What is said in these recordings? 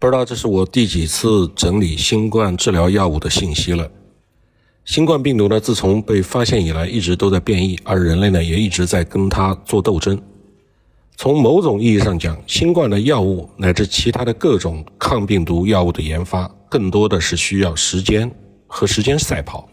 不知道这是我第几次整理新冠治疗药物的信息了。新冠病毒呢，自从被发现以来，一直都在变异，而人类呢，也一直在跟它做斗争。从某种意义上讲，新冠的药物乃至其他的各种抗病毒药物的研发，更多的是需要时间和时间赛跑，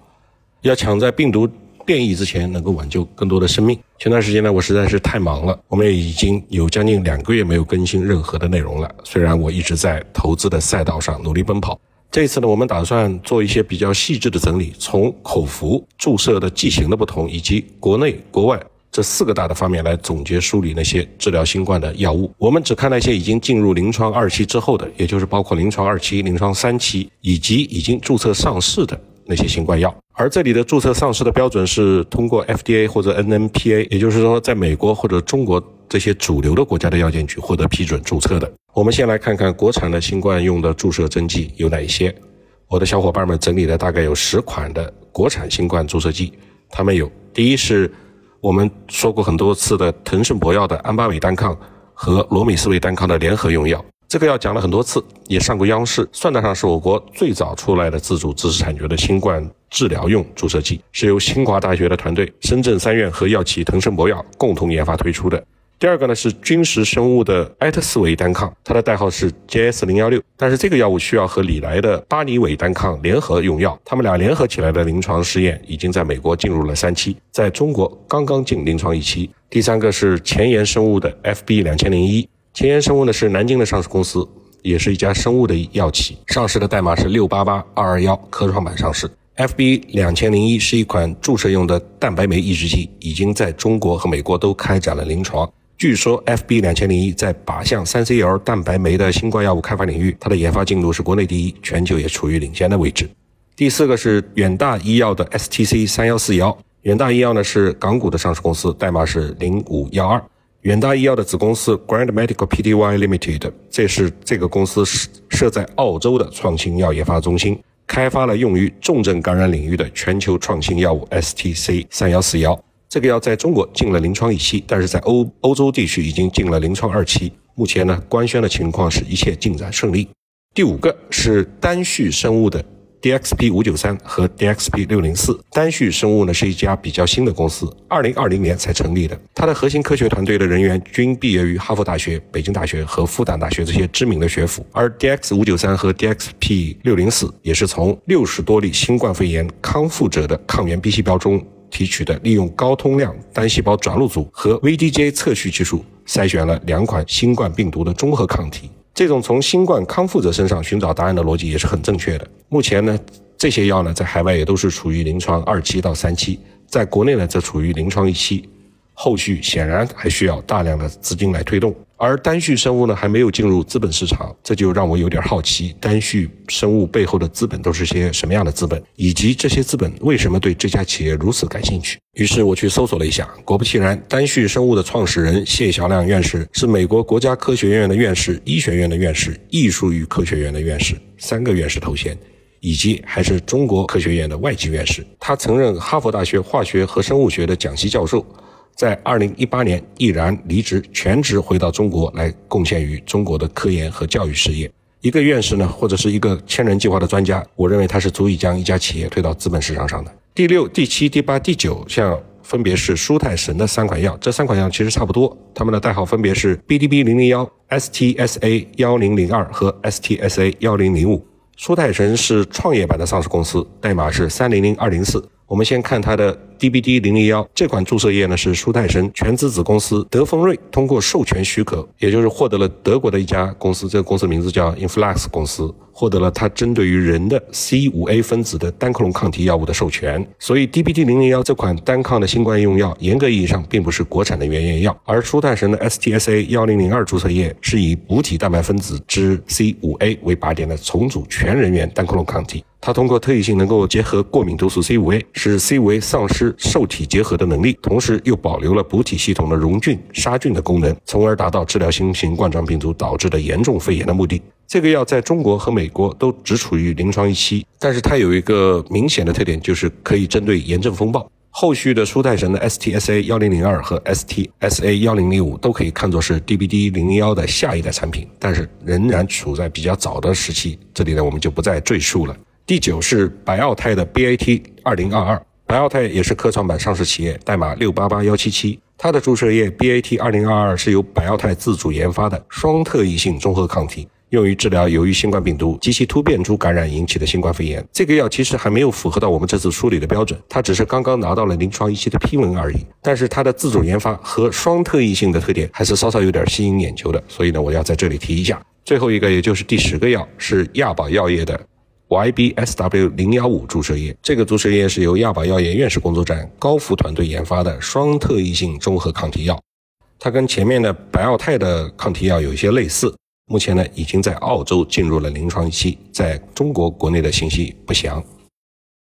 要抢在病毒。变异之前能够挽救更多的生命。前段时间呢，我实在是太忙了，我们也已经有将近两个月没有更新任何的内容了。虽然我一直在投资的赛道上努力奔跑，这次呢，我们打算做一些比较细致的整理，从口服、注射的剂型的不同，以及国内国外这四个大的方面来总结梳理那些治疗新冠的药物。我们只看那些已经进入临床二期之后的，也就是包括临床二期、临床三期以及已经注册上市的。那些新冠药，而这里的注册上市的标准是通过 FDA 或者 NMPA，也就是说，在美国或者中国这些主流的国家的药监局获得批准注册的。我们先来看看国产的新冠用的注射针剂有哪一些。我的小伙伴们整理了大概有十款的国产新冠注射剂，它们有：第一是我们说过很多次的腾盛博药的安巴韦单抗和罗米斯韦单抗的联合用药。这个药讲了很多次，也上过央视，算得上是我国最早出来的自主知识产权的新冠治疗用注射剂，是由清华大学的团队、深圳三院和药企腾盛博药共同研发推出的。第二个呢是君实生物的埃特斯韦单抗，它的代号是 JS 零幺六，但是这个药物需要和李来的巴尼韦单抗联合用药，他们俩联合起来的临床试验已经在美国进入了三期，在中国刚刚进临床一期。第三个是前沿生物的 FB 两千零一。前沿生物呢是南京的上市公司，也是一家生物的药企，上市的代码是六八八二二幺，科创板上市。FB 两千零一是一款注射用的蛋白酶抑制剂，已经在中国和美国都开展了临床。据说 FB 两千零一在靶向三 CL 蛋白酶的新冠药物开发领域，它的研发进度是国内第一，全球也处于领先的位置。第四个是远大医药的 STC 三幺四幺，远大医药呢是港股的上市公司，代码是零五幺二。远大医药的子公司 Grand Medical Pty Limited，这是这个公司设在澳洲的创新药研发中心，开发了用于重症感染领域的全球创新药物 STC 三幺四幺。这个药在中国进了临床一期，但是在欧欧洲地区已经进了临床二期。目前呢，官宣的情况是一切进展顺利。第五个是单旭生物的。DXP 五九三和 DXP 六零四，单旭生物呢是一家比较新的公司，二零二零年才成立的。它的核心科学团队的人员均毕业于哈佛大学、北京大学和复旦大学这些知名的学府。而 DX 五九三和 DXP 六零四也是从六十多例新冠肺炎康复者的抗原 B 细胞中提取的，利用高通量单细胞转录组和 VDJ 测序技术筛选了两款新冠病毒的中和抗体。这种从新冠康复者身上寻找答案的逻辑也是很正确的。目前呢，这些药呢在海外也都是处于临床二期到三期，在国内呢则处于临床一期。后续显然还需要大量的资金来推动，而单旭生物呢还没有进入资本市场，这就让我有点好奇，单旭生物背后的资本都是些什么样的资本，以及这些资本为什么对这家企业如此感兴趣？于是我去搜索了一下，果不其然，单旭生物的创始人谢晓亮院士是美国国家科学院的院士、医学院的院士、艺术与科学院的院士，三个院士头衔，以及还是中国科学院的外籍院士。他曾任哈佛大学化学和生物学的讲席教授。在二零一八年毅然离职，全职回到中国来贡献于中国的科研和教育事业。一个院士呢，或者是一个千人计划的专家，我认为他是足以将一家企业推到资本市场上的。第六、第七、第八、第九项分别是舒泰神的三款药，这三款药其实差不多，它们的代号分别是 BDB 零零幺、STSA 幺零零二和 STSA 幺零零五。舒泰神是创业板的上市公司，代码是三零零二零四。我们先看它的 DBD 零零幺这款注射液呢，是舒泰神全资子公司德丰瑞通过授权许可，也就是获得了德国的一家公司，这个公司名字叫 Influx 公司。获得了它针对于人的 C 五 A 分子的单克隆抗体药物的授权，所以 DBD 零零幺这款单抗的新冠用药，严格意义上并不是国产的原研药，而舒泰神的 STSA 幺零零二注射液是以补体蛋白分子之 C 五 A 为靶点的重组全人源单克隆抗体。它通过特异性能够结合过敏毒素 C 五 A，使 C 五 A 丧失受体结合的能力，同时又保留了补体系统的溶菌杀菌的功能，从而达到治疗新型冠状病毒导致的严重肺炎的目的。这个药在中国和美国都只处于临床一期，但是它有一个明显的特点，就是可以针对炎症风暴。后续的舒泰神的 STSA 幺零零二和 STSA 幺零零五都可以看作是 DBD 零零幺的下一代产品，但是仍然处在比较早的时期。这里呢，我们就不再赘述了。第九是百奥泰的 BAT 二零二二，百奥泰也是科创板上市企业，代码六八八幺七七。它的注射液 BAT 二零二二是由百奥泰自主研发的双特异性综合抗体。用于治疗由于新冠病毒及其突变株感染引起的新冠肺炎。这个药其实还没有符合到我们这次梳理的标准，它只是刚刚拿到了临床一期的批文而已。但是它的自主研发和双特异性的特点还是稍稍有点吸引眼球的，所以呢，我要在这里提一下。最后一个，也就是第十个药是亚宝药业的 YBSW 零幺五注射液。这个注射液是由亚宝药业院士工作站高福团队研发的双特异性中和抗体药，它跟前面的白奥泰的抗体药有一些类似。目前呢，已经在澳洲进入了临床期，在中国国内的信息不详。